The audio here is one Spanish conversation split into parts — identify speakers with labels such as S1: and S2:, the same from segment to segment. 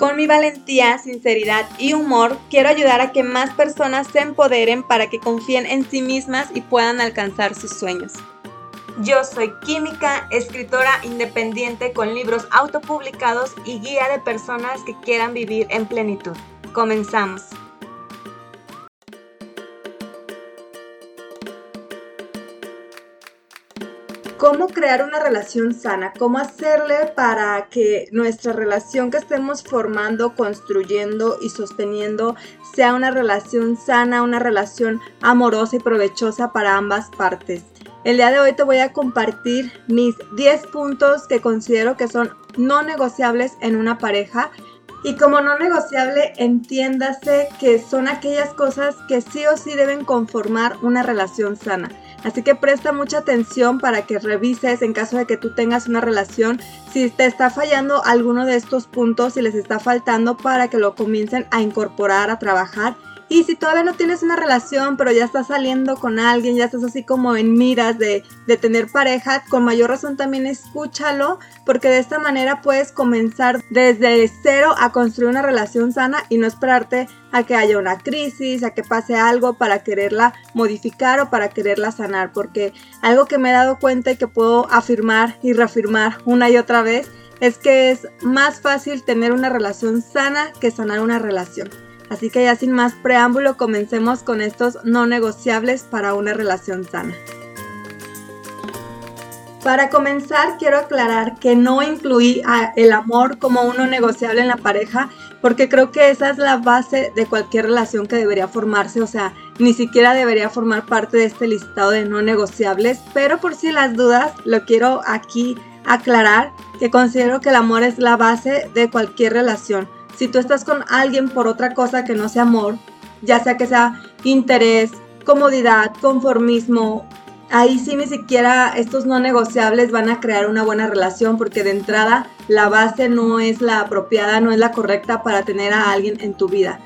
S1: Con mi valentía, sinceridad y humor, quiero ayudar a que más personas se empoderen para que confíen en sí mismas y puedan alcanzar sus sueños. Yo soy química, escritora independiente con libros autopublicados y guía de personas que quieran vivir en plenitud. Comenzamos. Cómo crear una relación sana, cómo hacerle para que nuestra relación que estemos formando, construyendo y sosteniendo sea una relación sana, una relación amorosa y provechosa para ambas partes. El día de hoy te voy a compartir mis 10 puntos que considero que son no negociables en una pareja y como no negociable, entiéndase que son aquellas cosas que sí o sí deben conformar una relación sana. Así que presta mucha atención para que revises en caso de que tú tengas una relación si te está fallando alguno de estos puntos, si les está faltando para que lo comiencen a incorporar, a trabajar y si todavía no tienes una relación, pero ya estás saliendo con alguien, ya estás así como en miras de, tener pareja, con mayor razón también escúchalo, porque de esta manera puedes comenzar desde cero a construir una relación sana y no esperarte a que haya una crisis, a que pase algo para quererla modificar o para quererla sanar, porque algo que me he dado cuenta y que puedo afirmar y reafirmar una y otra vez es que es más fácil tener una relación sana que sanar una relación. Así que ya sin más preámbulo, comencemos con estos no negociables para una relación sana. Para comenzar, quiero aclarar que no incluí el amor como uno negociable en la pareja, porque creo que esa es la base de cualquier relación que debería formarse, o sea, ni siquiera debería formar parte de este listado de no negociables, pero por si las dudas, lo quiero aquí aclarar, que considero que el amor es la base de cualquier relación si tú estás con alguien por otra cosa que no sea amor, ya sea que sea interés, comodidad, conformismo, ahí sí ni siquiera estos no negociables van a crear una buena relación porque de entrada la base no es la apropiada, no es la correcta para tener a alguien en tu vida.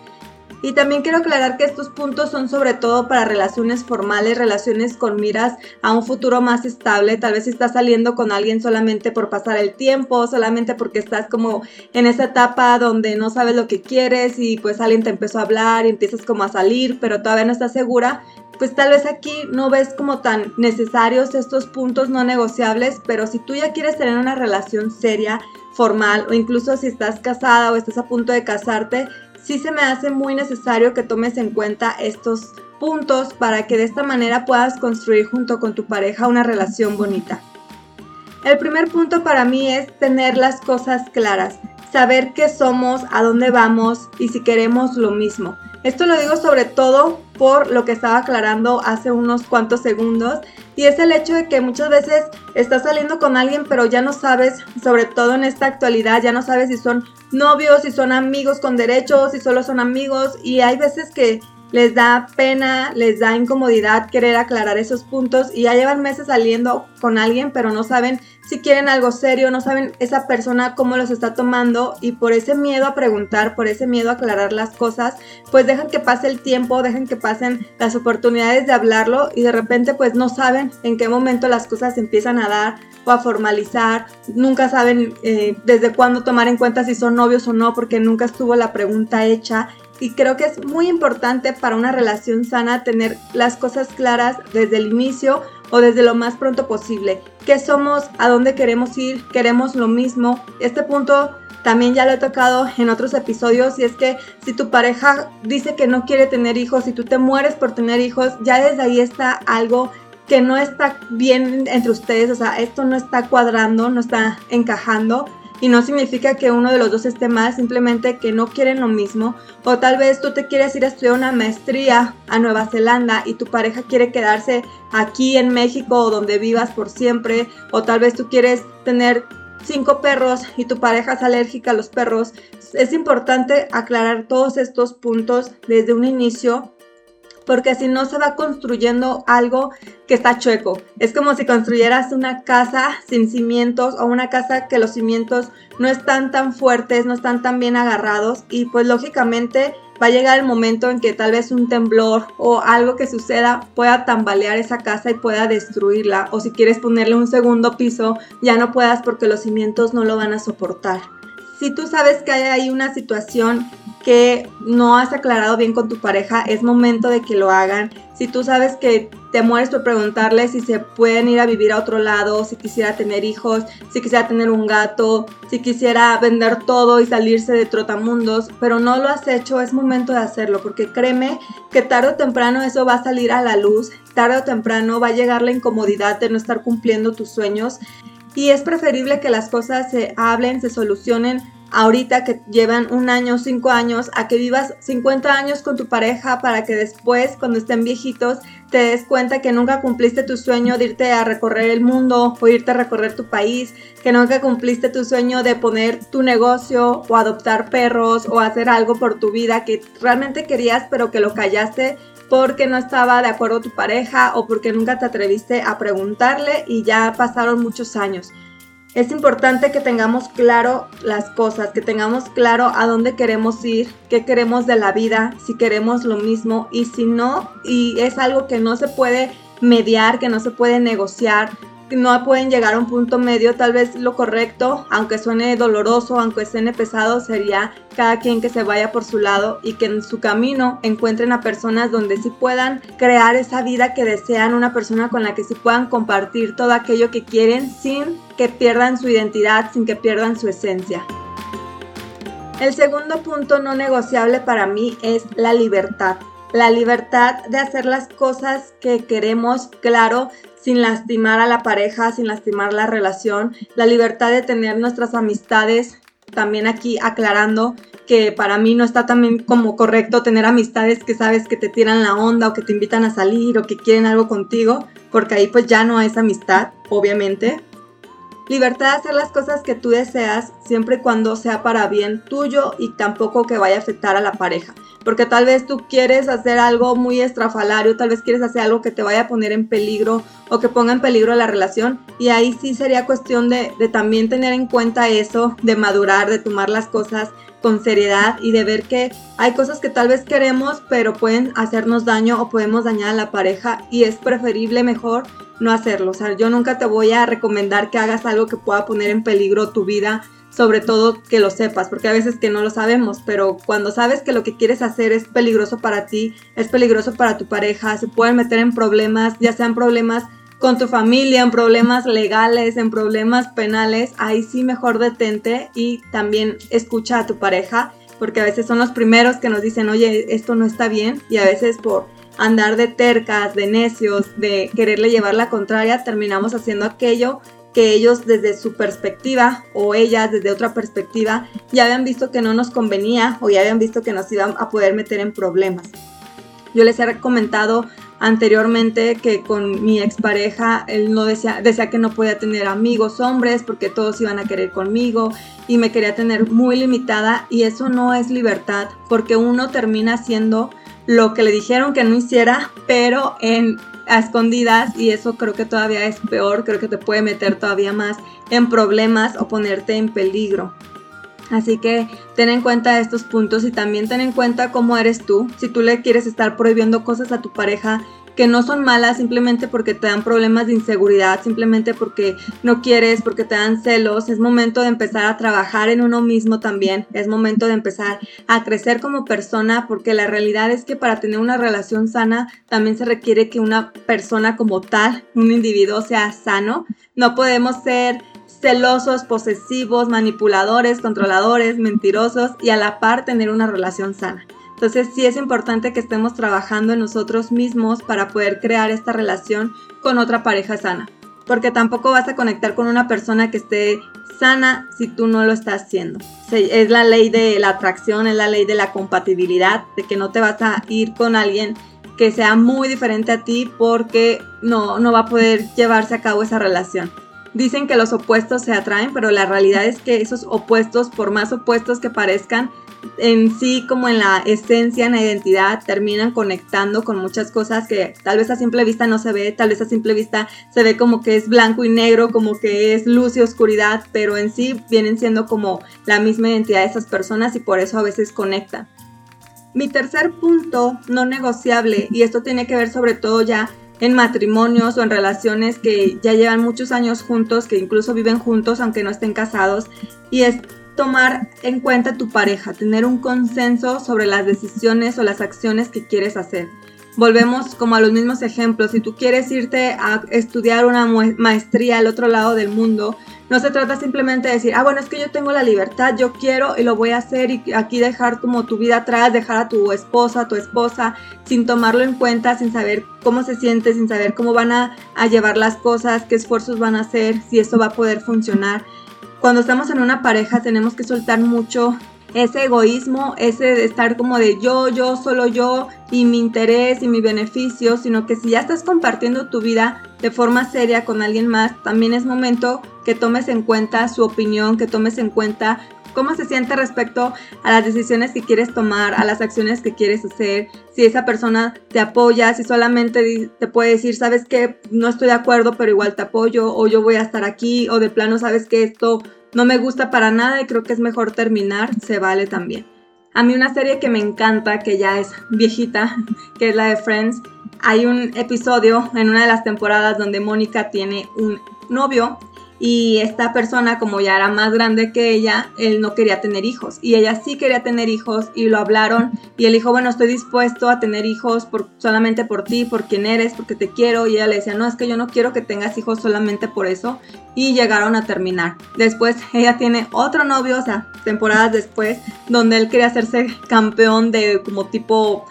S1: Y también quiero aclarar que estos puntos son sobre todo para relaciones formales, relaciones con miras a un futuro más estable. Tal vez estás saliendo con alguien solamente por pasar el tiempo, solamente porque estás como en esa etapa donde no sabes lo que quieres y pues alguien te empezó a hablar y empiezas como a salir, pero todavía no estás segura pues tal vez aquí no ves como tan necesarios estos puntos no negociables, pero si tú ya quieres tener una relación seria, formal o incluso si estás casada o estás a punto de casarte, sí se me hace muy necesario que tomes en cuenta estos puntos para que de esta manera puedas construir junto con tu pareja una relación bonita. El primer punto para mí es tener las cosas claras, saber qué somos, a dónde vamos y si queremos lo mismo. Esto lo digo sobre todo por lo que estaba aclarando hace unos cuantos segundos. Y es el hecho de que muchas veces estás saliendo con alguien pero ya no sabes, sobre todo en esta actualidad, ya no sabes si son novios, si son amigos con derechos, si solo son amigos. Y hay veces que les da pena, les da incomodidad querer aclarar esos puntos y ya llevan meses saliendo con alguien, pero no saben si quieren algo serio, no saben esa persona cómo los está tomando y por ese miedo a preguntar, por ese miedo a aclarar las cosas, pues dejan que pase el tiempo, dejan que pasen las oportunidades de hablarlo y de repente pues no saben en qué momento las cosas empiezan a dar o a formalizar, nunca saben eh, desde cuándo tomar en cuenta si son novios o no porque nunca estuvo la pregunta hecha y creo que es muy importante para una relación sana tener las cosas claras desde el inicio o desde lo más pronto posible. ¿Qué somos? ¿A dónde queremos ir? ¿Queremos lo mismo? Este punto también ya lo he tocado en otros episodios y es que si tu pareja dice que no quiere tener hijos y tú te mueres por tener hijos, ya desde ahí está algo que no está bien entre ustedes, o sea, esto no está cuadrando, no está encajando y no significa que uno de los dos esté mal, simplemente que no quieren lo mismo. O tal vez tú te quieres ir a estudiar una maestría a Nueva Zelanda y tu pareja quiere quedarse aquí en México o donde vivas por siempre. O tal vez tú quieres tener cinco perros y tu pareja es alérgica a los perros, es importante aclarar todos estos puntos desde un inicio porque si no se va construyendo algo que está chueco. Es como si construyeras una casa sin cimientos o una casa que los cimientos no están tan fuertes, no están tan bien agarrados y pues lógicamente va a llegar el momento en que tal vez un temblor o algo que suceda pueda tambalear esa casa y pueda destruirla o si quieres ponerle un segundo piso ya no puedas porque los cimientos no lo van a soportar. Si tú sabes que hay ahí una situación que no has aclarado bien con tu pareja, es momento de que lo hagan. Si tú sabes que te mueres por preguntarle si se pueden ir a vivir a otro lado, si quisiera tener hijos, si quisiera tener un gato, si quisiera vender todo y salirse de trotamundos, pero no lo has hecho, es momento de hacerlo, porque créeme que tarde o temprano eso va a salir a la luz, tarde o temprano va a llegar la incomodidad de no estar cumpliendo tus sueños y es preferible que las cosas se hablen, se solucionen ahorita que llevan un año, cinco años, a que vivas 50 años con tu pareja para que después, cuando estén viejitos, te des cuenta que nunca cumpliste tu sueño de irte a recorrer el mundo o irte a recorrer tu país, que nunca cumpliste tu sueño de poner tu negocio o adoptar perros o hacer algo por tu vida que realmente querías pero que lo callaste porque no estaba de acuerdo tu pareja o porque nunca te atreviste a preguntarle y ya pasaron muchos años. Es importante que tengamos claro las cosas, que tengamos claro a dónde queremos ir, qué queremos de la vida, si queremos lo mismo y si no, y es algo que no se puede mediar, que no se puede negociar, no pueden llegar a un punto medio, tal vez lo correcto, aunque suene doloroso, aunque suene pesado, sería cada quien que se vaya por su lado y que en su camino encuentren a personas donde sí puedan crear esa vida que desean, una persona con la que sí puedan compartir todo aquello que quieren sin que pierdan su identidad, sin que pierdan su esencia. El segundo punto no negociable para mí es la libertad. La libertad de hacer las cosas que queremos, claro, sin lastimar a la pareja, sin lastimar la relación, la libertad de tener nuestras amistades, también aquí aclarando que para mí no está también como correcto tener amistades que sabes que te tiran la onda o que te invitan a salir o que quieren algo contigo, porque ahí pues ya no es amistad, obviamente. Libertad de hacer las cosas que tú deseas siempre y cuando sea para bien tuyo y tampoco que vaya a afectar a la pareja. Porque tal vez tú quieres hacer algo muy estrafalario, tal vez quieres hacer algo que te vaya a poner en peligro o que ponga en peligro la relación. Y ahí sí sería cuestión de, de también tener en cuenta eso, de madurar, de tomar las cosas con seriedad y de ver que hay cosas que tal vez queremos pero pueden hacernos daño o podemos dañar a la pareja y es preferible mejor no hacerlo. O sea, yo nunca te voy a recomendar que hagas algo que pueda poner en peligro tu vida, sobre todo que lo sepas, porque a veces que no lo sabemos, pero cuando sabes que lo que quieres hacer es peligroso para ti, es peligroso para tu pareja, se pueden meter en problemas, ya sean problemas con tu familia, en problemas legales, en problemas penales, ahí sí mejor detente y también escucha a tu pareja, porque a veces son los primeros que nos dicen, oye, esto no está bien, y a veces por andar de tercas, de necios, de quererle llevar la contraria, terminamos haciendo aquello que ellos desde su perspectiva o ellas desde otra perspectiva ya habían visto que no nos convenía o ya habían visto que nos iban a poder meter en problemas. Yo les he comentado anteriormente que con mi expareja él no decía, decía que no podía tener amigos hombres porque todos iban a querer conmigo y me quería tener muy limitada y eso no es libertad porque uno termina siendo lo que le dijeron que no hiciera, pero en a escondidas y eso creo que todavía es peor, creo que te puede meter todavía más en problemas o ponerte en peligro. Así que ten en cuenta estos puntos y también ten en cuenta cómo eres tú. Si tú le quieres estar prohibiendo cosas a tu pareja que no son malas simplemente porque te dan problemas de inseguridad, simplemente porque no quieres, porque te dan celos. Es momento de empezar a trabajar en uno mismo también. Es momento de empezar a crecer como persona porque la realidad es que para tener una relación sana también se requiere que una persona como tal, un individuo sea sano. No podemos ser celosos, posesivos, manipuladores, controladores, mentirosos y a la par tener una relación sana. Entonces sí es importante que estemos trabajando en nosotros mismos para poder crear esta relación con otra pareja sana. Porque tampoco vas a conectar con una persona que esté sana si tú no lo estás haciendo. Es la ley de la atracción, es la ley de la compatibilidad, de que no te vas a ir con alguien que sea muy diferente a ti porque no, no va a poder llevarse a cabo esa relación. Dicen que los opuestos se atraen, pero la realidad es que esos opuestos, por más opuestos que parezcan, en sí como en la esencia, en la identidad, terminan conectando con muchas cosas que tal vez a simple vista no se ve, tal vez a simple vista se ve como que es blanco y negro, como que es luz y oscuridad, pero en sí vienen siendo como la misma identidad de esas personas y por eso a veces conectan. Mi tercer punto no negociable, y esto tiene que ver sobre todo ya en matrimonios o en relaciones que ya llevan muchos años juntos, que incluso viven juntos aunque no estén casados, y es tomar en cuenta tu pareja, tener un consenso sobre las decisiones o las acciones que quieres hacer. Volvemos como a los mismos ejemplos. Si tú quieres irte a estudiar una maestría al otro lado del mundo, no se trata simplemente de decir, ah, bueno, es que yo tengo la libertad, yo quiero y lo voy a hacer y aquí dejar como tu vida atrás, dejar a tu esposa, a tu esposa, sin tomarlo en cuenta, sin saber cómo se siente, sin saber cómo van a, a llevar las cosas, qué esfuerzos van a hacer, si eso va a poder funcionar cuando estamos en una pareja tenemos que soltar mucho ese egoísmo, ese de estar como de yo, yo, solo yo y mi interés y mi beneficio, sino que si ya estás compartiendo tu vida de forma seria con alguien más, también es momento que tomes en cuenta su opinión, que tomes en cuenta cómo se siente respecto a las decisiones que quieres tomar, a las acciones que quieres hacer, si esa persona te apoya, si solamente te puede decir, sabes que no estoy de acuerdo, pero igual te apoyo, o yo voy a estar aquí, o de plano sabes que esto no me gusta para nada y creo que es mejor terminar, se vale también. A mí una serie que me encanta, que ya es viejita, que es la de Friends, hay un episodio en una de las temporadas donde Mónica tiene un novio y esta persona como ya era más grande que ella, él no quería tener hijos. Y ella sí quería tener hijos y lo hablaron y él dijo, bueno, estoy dispuesto a tener hijos solamente por ti, por quien eres, porque te quiero y ella le decía, no, es que yo no quiero que tengas hijos solamente por eso y llegaron a terminar. Después ella tiene otro novio, o sea, temporadas después, donde él quería hacerse campeón de como tipo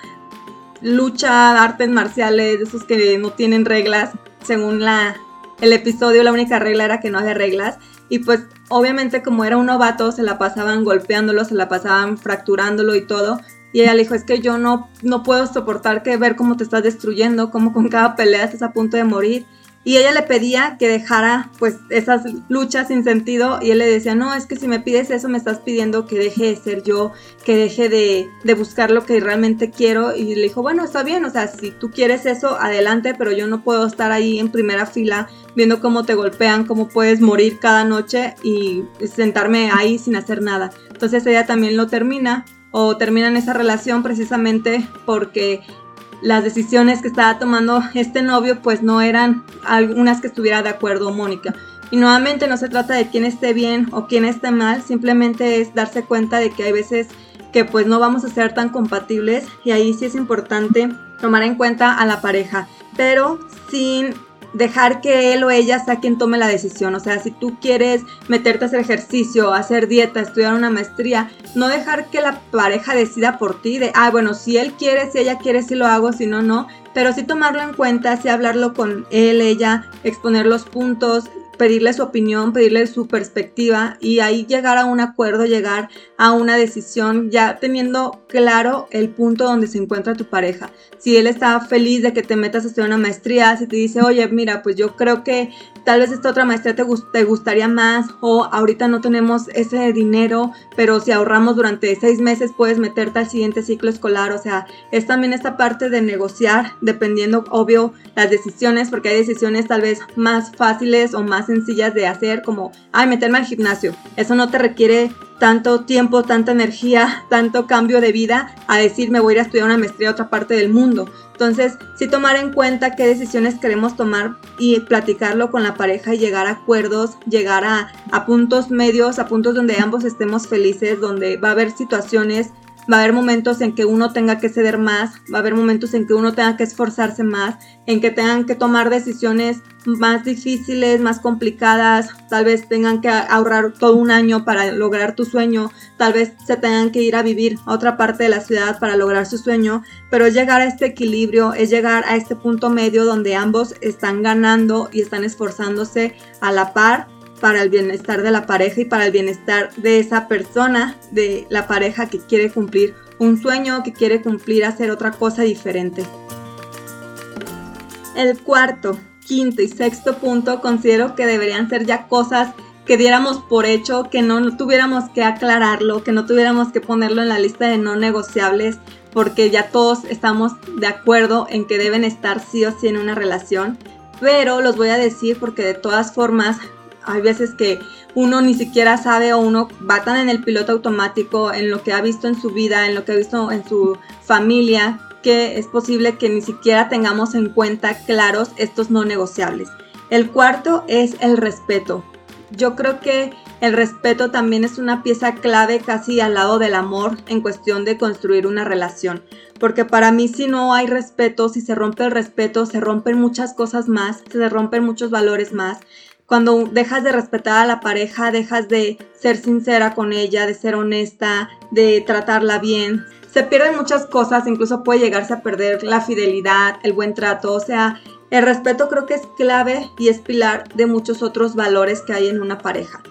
S1: lucha, artes marciales, esos que no tienen reglas según la el episodio la única regla era que no había reglas. Y pues obviamente como era un novato se la pasaban golpeándolo, se la pasaban fracturándolo y todo. Y ella le dijo, es que yo no, no puedo soportar que ver cómo te estás destruyendo, cómo con cada pelea estás a punto de morir. Y ella le pedía que dejara pues esas luchas sin sentido y él le decía, no, es que si me pides eso me estás pidiendo que deje de ser yo, que deje de, de, buscar lo que realmente quiero. Y le dijo, bueno, está bien, o sea, si tú quieres eso, adelante, pero yo no puedo estar ahí en primera fila viendo cómo te golpean, cómo puedes morir cada noche y sentarme ahí sin hacer nada. Entonces ella también lo termina o terminan esa relación precisamente porque las decisiones que estaba tomando este novio pues no eran algunas que estuviera de acuerdo Mónica. Y nuevamente no se trata de quién esté bien o quién esté mal, simplemente es darse cuenta de que hay veces que pues no vamos a ser tan compatibles y ahí sí es importante tomar en cuenta a la pareja, pero sin dejar que él o ella sea quien tome la decisión. O sea, si tú quieres meterte a hacer ejercicio, hacer dieta, estudiar una maestría, no dejar que la pareja decida por ti de, ah, bueno, si él quiere, si ella quiere, si lo hago, si no, no. Pero sí tomarlo en cuenta, sí hablarlo con él, ella, exponer los puntos, pedirle su opinión, pedirle su perspectiva y ahí llegar a un acuerdo, llegar a una decisión ya teniendo claro el punto donde se encuentra tu pareja. Si él está feliz de que te metas a estudiar una maestría, si te dice, oye, mira, pues yo creo que tal vez esta otra maestría te, te gustaría más o ahorita no tenemos ese dinero, pero si ahorramos durante seis meses puedes meterte al siguiente ciclo escolar. O sea, es también esta parte de negociar dependiendo, obvio, las decisiones, porque hay decisiones tal vez más fáciles o más sencillas de hacer, como, ay, meterme al gimnasio. Eso no te requiere tanto tiempo, tanta energía, tanto cambio de vida a decir me voy a ir a estudiar una maestría a otra parte del mundo. Entonces, sí tomar en cuenta qué decisiones queremos tomar y platicarlo con la pareja y llegar a acuerdos, llegar a, a puntos medios, a puntos donde ambos estemos felices, donde va a haber situaciones Va a haber momentos en que uno tenga que ceder más, va a haber momentos en que uno tenga que esforzarse más, en que tengan que tomar decisiones más difíciles, más complicadas, tal vez tengan que ahorrar todo un año para lograr tu sueño, tal vez se tengan que ir a vivir a otra parte de la ciudad para lograr su sueño, pero es llegar a este equilibrio, es llegar a este punto medio donde ambos están ganando y están esforzándose a la par para el bienestar de la pareja y para el bienestar de esa persona, de la pareja que quiere cumplir un sueño, que quiere cumplir hacer otra cosa diferente. El cuarto, quinto y sexto punto considero que deberían ser ya cosas que diéramos por hecho, que no, tuviéramos que aclararlo, que no tuviéramos que ponerlo en la lista de no negociables, porque ya todos estamos de acuerdo en que deben estar sí o sí en una relación. Pero los voy a decir porque de todas formas hay veces que uno ni siquiera sabe o uno va tan en el piloto automático, en lo que ha visto en su vida, en lo que ha visto en su familia, que es posible que ni siquiera tengamos en cuenta claros estos no negociables. El cuarto es el respeto. Yo creo que el respeto también es una pieza clave casi al lado del amor en cuestión de construir una relación. Porque para mí si no hay respeto, si se rompe el respeto, se rompen muchas cosas más, se rompen muchos valores más. Cuando dejas de respetar a la pareja, dejas de ser sincera con ella, de ser honesta, de tratarla bien. Se pierden muchas cosas, incluso puede llegarse a perder la fidelidad, el buen trato, o sea, el respeto creo que es clave y es pilar de muchos otros valores que hay en una pareja.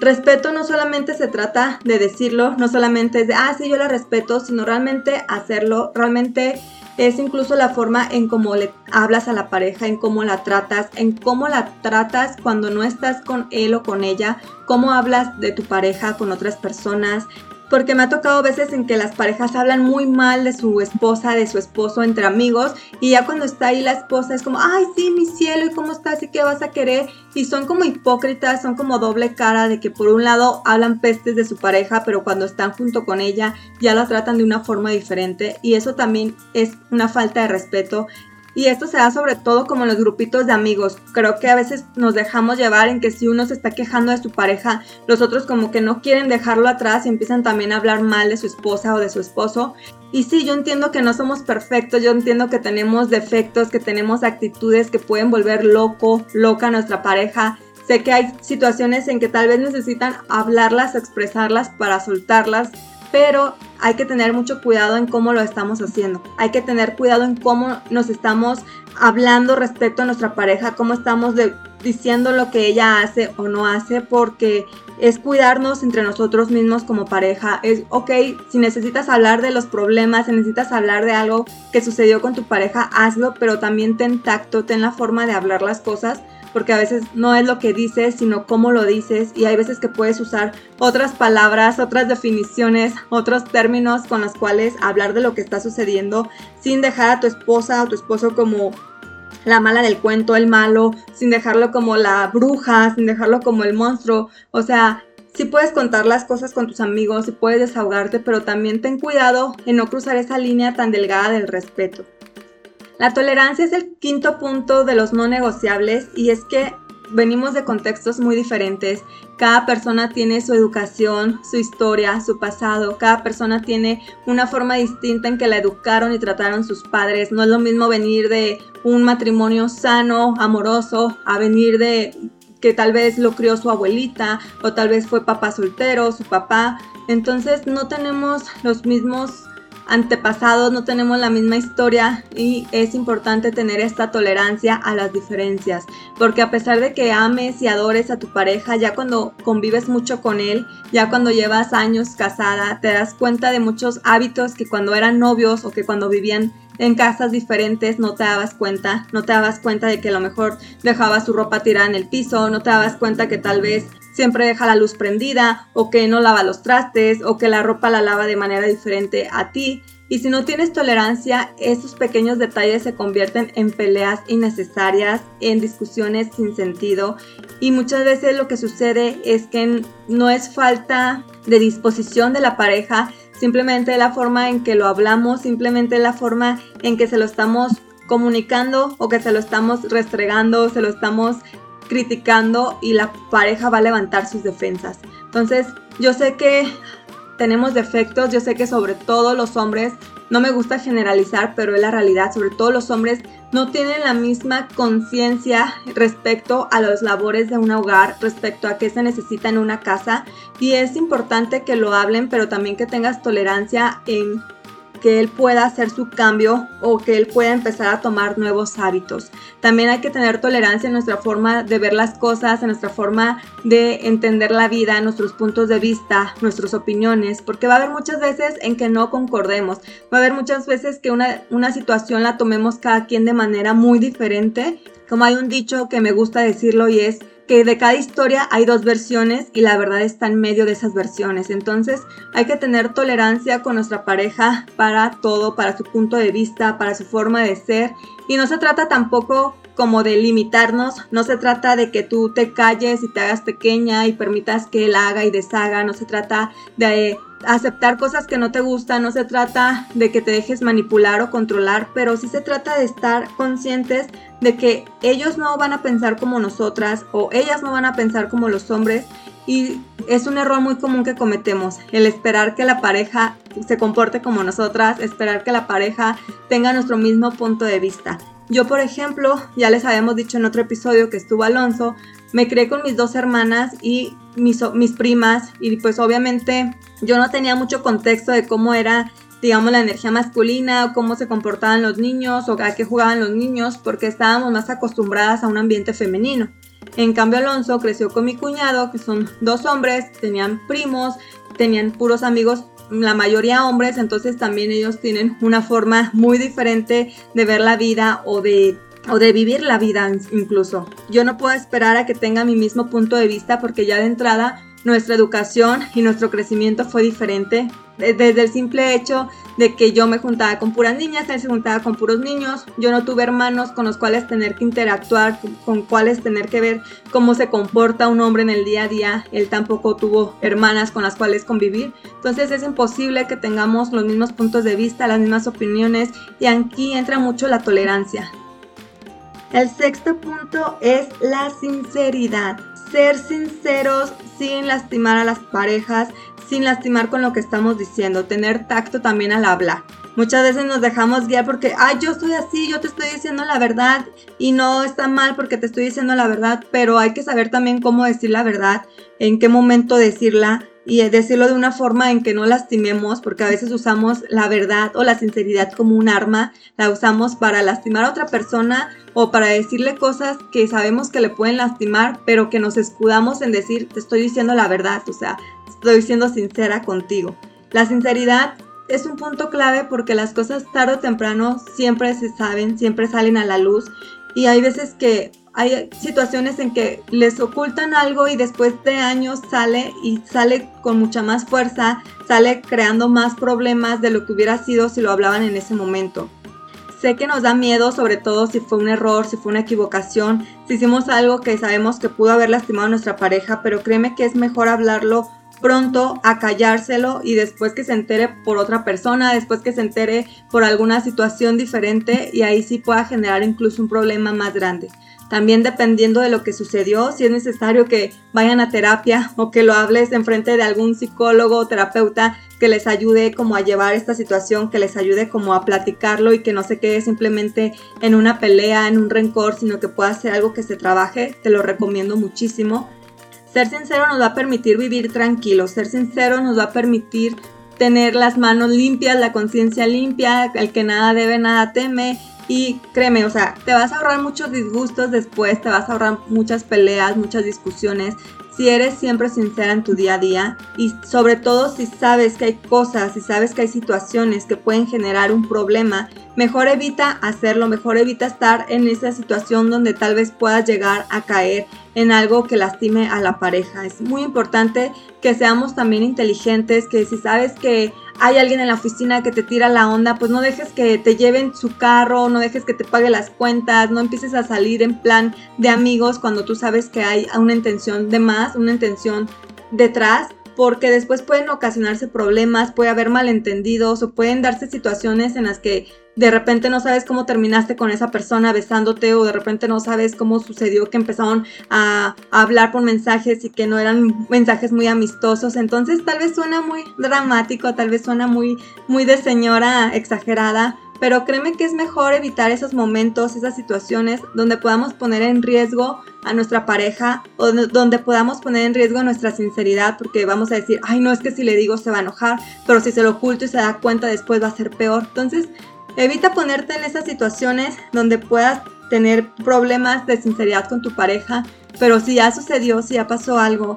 S1: Respeto no solamente se trata de decirlo, no solamente es de, ah, sí, yo la respeto, sino realmente hacerlo, realmente es incluso la forma en cómo le hablas a la pareja, en cómo la tratas, en cómo la tratas cuando no estás con él o con ella, cómo hablas de tu pareja con otras personas, porque me ha tocado veces en que las parejas hablan muy mal de su esposa, de su esposo entre amigos y ya cuando está ahí la esposa es como, ay, sí, mi cielo, ¿y cómo estás? ¿Y qué vas a querer? Y son como hipócritas, son como doble cara de que por un lado hablan pestes de su pareja, pero cuando están junto con ella ya la tratan de una forma diferente y eso también es una falta de respeto y esto se da sobre todo como en los grupitos de amigos. Creo que a veces nos dejamos llevar en que si uno se está quejando de su pareja, los otros como que no quieren dejarlo atrás y empiezan también a hablar mal de su esposa o de su esposo. Y sí, yo entiendo que no somos perfectos, yo entiendo que tenemos defectos, que tenemos actitudes que pueden volver loco, loca a nuestra pareja. Sé que hay situaciones en que tal vez necesitan hablarlas, expresarlas para soltarlas, pero hay que tener mucho cuidado en cómo lo estamos haciendo. Hay que tener cuidado en cómo nos estamos hablando respecto a nuestra pareja, cómo estamos diciendo lo que ella hace o no hace, porque es cuidarnos entre nosotros mismos como pareja. Es, ok, si necesitas hablar de los problemas, si necesitas hablar de algo que sucedió con tu pareja, hazlo, pero también ten tacto, ten la forma de hablar las cosas porque a veces no es lo que dices, sino cómo lo dices y hay veces que puedes usar otras palabras, otras definiciones, otros términos con los cuales hablar de lo que está sucediendo sin dejar a tu esposa o tu esposo como la mala del cuento, el malo, sin dejarlo como la bruja, sin dejarlo como el monstruo, o sea, sí puedes contar las cosas con tus amigos, sí puedes desahogarte, pero también ten cuidado en no cruzar esa línea tan delgada del respeto. La tolerancia es el quinto punto de los no negociables y es que venimos de contextos muy diferentes. Cada persona tiene su educación, su historia, su pasado. Cada persona tiene una forma distinta en que la educaron y trataron sus padres. No es lo mismo venir de un matrimonio sano, amoroso, a venir de que tal vez lo crió su abuelita o tal vez fue papá soltero, su papá. Entonces no tenemos los mismos antepasados, no tenemos la misma historia y es importante tener esta tolerancia a las diferencias, porque a pesar de que ames y adores a tu pareja, ya cuando convives mucho con él, ya cuando llevas años casada, te das cuenta de muchos hábitos que cuando eran novios o que cuando vivían en casas diferentes no te dabas cuenta, no te dabas cuenta de que a lo mejor dejaba su ropa tirada en el piso, no te dabas cuenta que tal vez siempre deja la luz prendida o que no lava los trastes o que la ropa la lava de manera diferente a ti. Y si no tienes tolerancia, esos pequeños detalles se convierten en peleas innecesarias, en discusiones sin sentido. Y muchas veces lo que sucede es que no es falta de disposición de la pareja, simplemente la forma en que lo hablamos, simplemente la forma en que se lo estamos comunicando o que se lo estamos restregando, se lo estamos criticando y la pareja va a levantar sus defensas. Entonces, yo sé que tenemos defectos, yo sé que sobre todo los hombres, no me gusta generalizar, pero es la realidad, sobre todo los hombres no tienen la misma conciencia respecto a las labores de un hogar, respecto a qué se necesita en una casa. Y es importante que lo hablen, pero también que tengas tolerancia en que él pueda hacer su cambio o que él pueda empezar a tomar nuevos hábitos. También hay que tener tolerancia en nuestra forma de ver las cosas, en nuestra forma de entender la vida, nuestros puntos de vista, nuestras opiniones, porque va a haber muchas veces en que no concordemos, va a haber muchas veces que una, una situación la tomemos cada quien de manera muy diferente. Como hay un dicho que me gusta decirlo y es que de cada historia hay dos versiones y la verdad está en medio de esas versiones. Entonces hay que tener tolerancia con nuestra pareja para todo, para su punto de vista, para su forma de ser. Y no se trata tampoco como de limitarnos, no se trata de que tú te calles y te hagas pequeña y permitas que él haga y deshaga, no se trata de aceptar cosas que no te gustan, no se trata de que te dejes manipular o controlar, pero sí se trata de estar conscientes de que ellos no van a pensar como nosotras o ellas no van a pensar como los hombres y es un error muy común que cometemos, el esperar que la pareja se comporte como nosotras, esperar que la pareja tenga nuestro mismo punto de vista. Yo, por ejemplo, ya les habíamos dicho en otro episodio que estuvo Alonso, me crié con mis dos hermanas y mis, primas y pues obviamente yo no tenía mucho contexto de cómo era digamos, la energía masculina, o cómo se comportaban los niños, o a qué jugaban los niños, porque estábamos más acostumbradas a un ambiente femenino. En cambio, Alonso creció con mi cuñado, que son dos hombres, tenían primos, tenían puros amigos, la mayoría hombres, entonces también ellos tienen una forma muy diferente de ver la vida o de o de vivir la vida incluso. Yo no puedo esperar a que tenga mi mismo punto de vista porque ya de entrada nuestra educación y nuestro crecimiento fue diferente. Desde el simple hecho de que yo me juntaba con puras niñas, él se juntaba con puros niños, yo no tuve hermanos con los cuales tener que interactuar, con cuales tener que ver cómo se comporta un hombre en el día a día, él tampoco tuvo hermanas con las cuales convivir, entonces es imposible que tengamos los mismos puntos de vista, las mismas opiniones y aquí entra mucho la tolerancia. El sexto punto es la sinceridad. Ser sinceros sin lastimar a las parejas, sin lastimar con lo que estamos diciendo, tener tacto también al hablar. Muchas veces nos dejamos guiar porque, ay, yo soy así, yo te estoy diciendo la verdad y no está mal porque te estoy diciendo la verdad, pero hay que saber también cómo decir la verdad, en qué momento decirla y decirlo de una forma en que no lastimemos, porque a veces usamos la verdad o la sinceridad como un arma, la usamos para lastimar a otra persona o para decirle cosas que sabemos que le pueden lastimar, pero que nos escudamos en decir, te estoy diciendo la verdad, o sea, estoy siendo sincera contigo. La sinceridad es un punto clave porque las cosas tarde o temprano siempre se saben, siempre salen a la luz y hay veces que hay situaciones en que les ocultan algo y después de años sale y sale con mucha más fuerza, sale creando más problemas de lo que hubiera sido si lo hablaban en ese momento. Sé que nos da miedo, sobre todo si fue un error, si fue una equivocación, si hicimos algo que sabemos que pudo haber lastimado a nuestra pareja, pero créeme que es mejor hablarlo pronto a callárselo y después que se entere por otra persona, después que se entere por alguna situación diferente y ahí sí pueda generar incluso un problema más grande. También dependiendo de lo que sucedió, si es necesario que vayan a terapia o que lo hables en frente de algún psicólogo o terapeuta que les ayude como a llevar esta situación, que les ayude como a platicarlo y que no se quede simplemente en una pelea, en un rencor, sino que pueda ser algo que se trabaje, te lo recomiendo muchísimo. Ser sincero nos va a permitir vivir tranquilos, ser sincero nos va a permitir tener las manos limpias, la conciencia limpia, el que nada debe, nada teme, y créeme, o sea, te vas a ahorrar muchos disgustos después, te vas a ahorrar muchas peleas, muchas discusiones, si eres siempre sincera en tu día a día y sobre todo si sabes que hay cosas, si sabes que hay situaciones que pueden generar un problema, mejor evita hacerlo, mejor evita estar en esa situación donde tal vez puedas llegar a caer en algo que lastime a la pareja. Es muy importante que seamos también inteligentes, que si sabes que hay alguien en la oficina que te tira la onda, pues no dejes que te lleven su carro, no dejes que te pague las cuentas, no empieces a salir en plan de amigos cuando tú sabes que hay una intención de más, una intención detrás porque después pueden ocasionarse problemas, puede haber malentendidos o pueden darse situaciones en las que de repente no sabes cómo terminaste con esa persona besándote o de repente no sabes cómo sucedió que empezaron a, hablar por mensajes y que no eran mensajes muy amistosos. Entonces tal vez suena muy dramático, tal vez suena muy, muy de señora exagerada, pero créeme que es mejor evitar esos momentos, esas situaciones donde podamos poner en riesgo a nuestra pareja o donde podamos poner en riesgo nuestra sinceridad porque vamos a decir, ay no es que si le digo se va a enojar, pero si se lo oculto y se da cuenta después va a ser peor. Entonces, evita ponerte en esas situaciones donde puedas tener problemas de sinceridad con tu pareja, pero si ya sucedió, si ya pasó algo,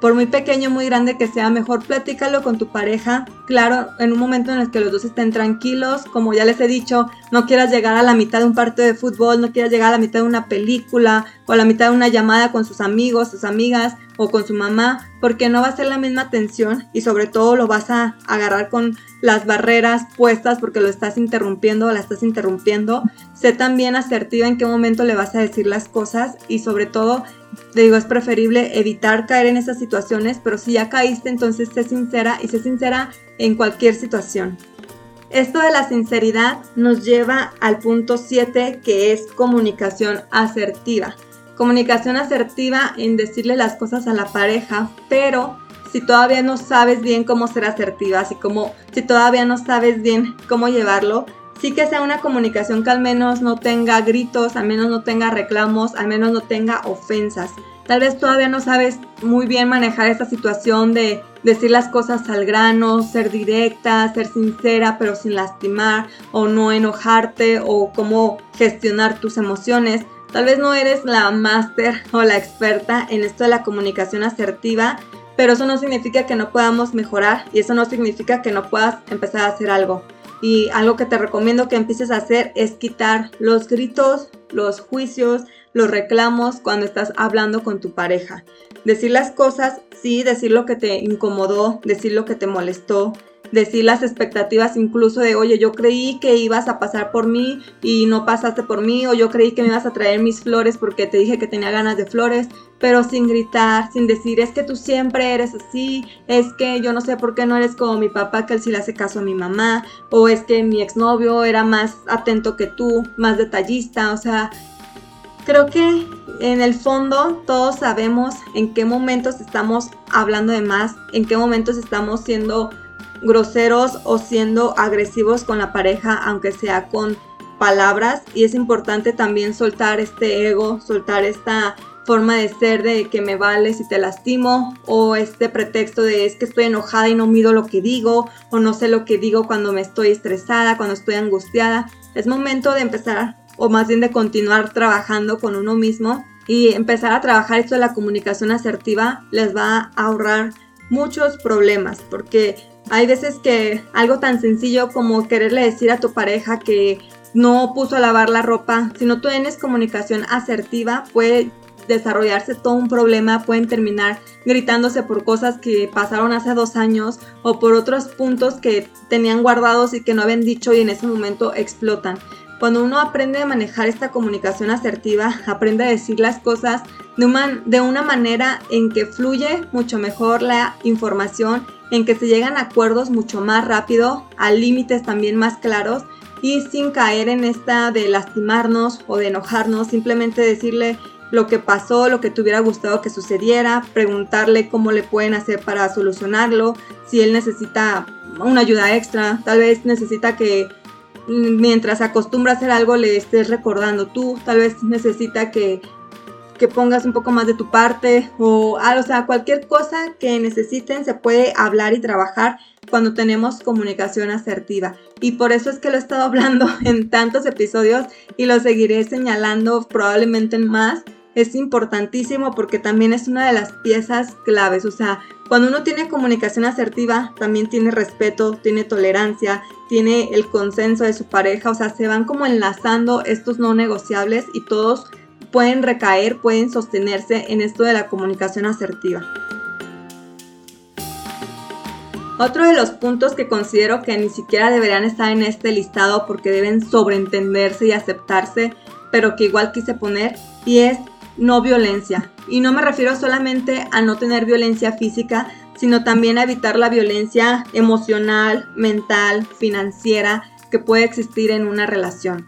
S1: por muy pequeño muy grande que sea, mejor platícalo con tu pareja. Claro, en un momento en el que los dos estén tranquilos, como ya les he dicho, no quieras llegar a la mitad de un partido de fútbol, no quieras llegar a la mitad de una película o a la mitad de una llamada con sus amigos, sus amigas o con su mamá, porque no va a ser la misma atención y sobre todo lo vas a agarrar con las barreras puestas porque lo estás interrumpiendo o la estás interrumpiendo. Sé también asertiva en qué momento le vas a decir las cosas y sobre todo te digo, es preferible evitar caer en esas situaciones, pero si ya caíste, entonces sé sincera y sé sincera en cualquier situación. Esto de la sinceridad nos lleva al punto 7 que es comunicación asertiva. Comunicación asertiva en decirle las cosas a la pareja, pero si todavía no sabes bien cómo ser asertiva, así como si todavía no sabes bien cómo llevarlo, sí que sea una comunicación que al menos no tenga gritos, al menos no tenga reclamos, al menos no tenga ofensas. Tal vez todavía no sabes muy bien manejar esta situación de decir las cosas al grano, ser directa, ser sincera pero sin lastimar o no enojarte o cómo gestionar tus emociones. Tal vez no eres la máster o la experta en esto de la comunicación asertiva, pero eso no significa que no podamos mejorar y eso no significa que no puedas empezar a hacer algo. Y algo que te recomiendo que empieces a hacer es quitar los gritos, los juicios, los reclamos cuando estás hablando con tu pareja. Decir las cosas, sí, decir lo que te incomodó, decir lo que te molestó, decir las expectativas incluso de, oye, yo creí que ibas a pasar por mí y no pasaste por mí, o yo creí que me ibas a traer mis flores porque te dije que tenía ganas de flores, pero sin gritar, sin decir, es que tú siempre eres así, es que yo no sé por qué no eres como mi papá, que él sí le hace caso a mi mamá, o es que mi exnovio era más atento que tú, más detallista, o sea, creo que en el fondo todos sabemos en qué momentos estamos hablando de más, en qué momentos estamos siendo groseros o siendo agresivos con la pareja, aunque sea con palabras. Y es importante también soltar este ego, soltar esta forma de ser de que me vale si te lastimo o este pretexto de es que estoy enojada y no mido lo que digo o no sé lo que digo cuando me estoy estresada, cuando estoy angustiada. Es momento de empezar o más bien de continuar trabajando con uno mismo y empezar a trabajar esto de la comunicación asertiva les va a ahorrar muchos problemas porque hay veces que algo tan sencillo como quererle decir a tu pareja que no puso a lavar la ropa, si no tienes comunicación asertiva, puede desarrollarse todo un problema, pueden terminar gritándose por cosas que pasaron hace dos años o por otros puntos que tenían guardados y que no habían dicho y en ese momento explotan. Cuando uno aprende a manejar esta comunicación asertiva, aprende a decir las cosas de una, de una manera en que fluye mucho mejor la información en que se llegan a acuerdos mucho más rápido, a límites también más claros y sin caer en esta de lastimarnos o de enojarnos, simplemente decirle lo que pasó, lo que te hubiera gustado que sucediera, preguntarle cómo le pueden hacer para solucionarlo, si él necesita una ayuda extra, tal vez necesita que mientras acostumbra a hacer algo le estés recordando tú, tal vez necesita que que pongas un poco más de tu parte o, ah, o sea, cualquier cosa que necesiten se puede hablar y trabajar cuando tenemos comunicación asertiva. Y por eso es que lo he estado hablando en tantos episodios y lo seguiré señalando probablemente en más. Es importantísimo porque también es una de las piezas claves. O sea, cuando uno tiene comunicación asertiva, también tiene respeto, tiene tolerancia, tiene el consenso de su pareja. O sea, se van como enlazando estos no negociables y todos pueden recaer, pueden sostenerse en esto de la comunicación asertiva. Otro de los puntos que considero que ni siquiera deberían estar en este listado porque deben sobreentenderse y aceptarse, pero que igual quise poner, y es no violencia. Y no me refiero solamente a no tener violencia física, sino también a evitar la violencia emocional, mental, financiera que puede existir en una relación.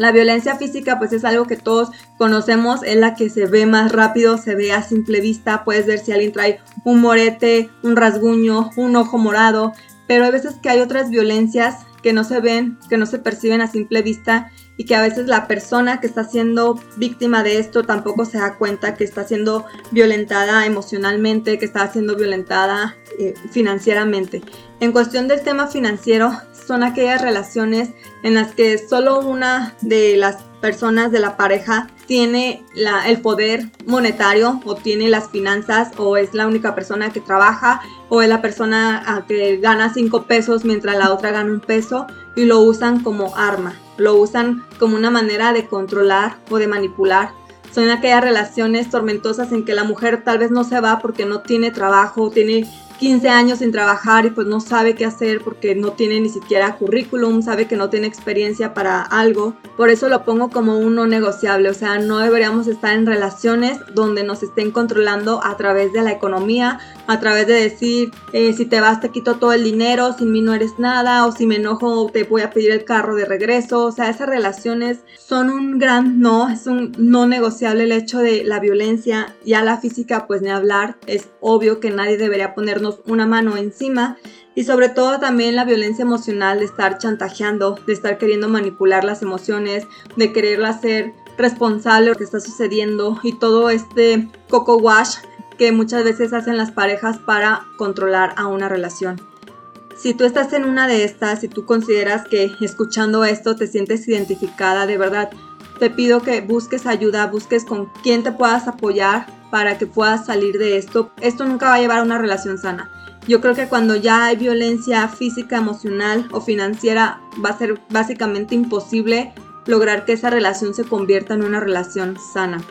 S1: La violencia física pues es algo que todos conocemos, es la que se ve más rápido, se ve a simple vista, puedes ver si alguien trae un morete, un rasguño, un ojo morado, pero hay veces que hay otras violencias que no se ven, que no se perciben a simple vista y que a veces la persona que está siendo víctima de esto tampoco se da cuenta que está siendo violentada emocionalmente, que está siendo violentada eh, financieramente. En cuestión del tema financiero, son aquellas relaciones en las que solo una de las personas de la pareja tiene el poder monetario o tiene las finanzas o es la única persona que trabaja o es la persona que gana cinco pesos mientras la otra gana un peso y lo usan como arma, lo usan como una manera de controlar o de manipular. Son aquellas relaciones tormentosas en que la mujer tal vez no se va porque no tiene trabajo, tiene 15 años sin trabajar y pues no sabe qué hacer porque no tiene ni siquiera currículum, sabe que no tiene experiencia para algo. Por eso lo pongo como un no negociable, o sea, no deberíamos estar en relaciones donde nos estén controlando a través de la economía, a través de decir, eh, si te vas te quito todo el dinero, sin mí no eres nada, o si me enojo te voy a pedir el carro de regreso. O sea, esas relaciones son un gran no, es un no negociable el hecho de la violencia. Ya la física, pues ni hablar, es obvio que nadie debería ponernos una mano encima y sobre todo también la violencia emocional de estar chantajeando, de estar queriendo manipular las emociones, de querer hacer responsable de lo que está sucediendo y todo este coco wash que muchas veces hacen las parejas para controlar a una relación. Si tú estás en una de estas, si tú consideras que escuchando esto te sientes identificada, de verdad, te pido que busques ayuda, busques con quién te puedas apoyar para que puedas salir de esto. Esto nunca va a llevar a una relación sana. Yo creo que cuando ya hay violencia física, emocional o financiera, va a ser básicamente imposible lograr que esa relación se convierta en una relación sana.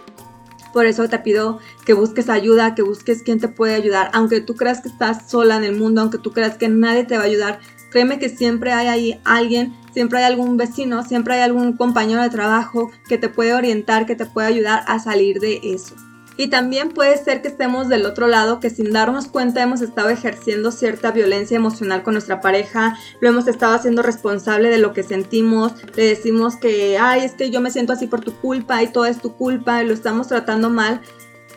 S1: Por eso te pido que busques ayuda, que busques quién te puede ayudar. Aunque tú creas que estás sola en el mundo, aunque tú creas que nadie te va a ayudar, créeme que siempre hay ahí alguien, siempre hay algún vecino, siempre hay algún compañero de trabajo que te puede orientar, que te puede ayudar a salir de eso. Y también puede ser que estemos del otro lado, que sin darnos cuenta hemos estado ejerciendo cierta violencia emocional con nuestra pareja, lo hemos estado haciendo responsable de lo que sentimos, le decimos que, ay, es que yo me siento así por tu culpa y todo es tu culpa y lo estamos tratando mal.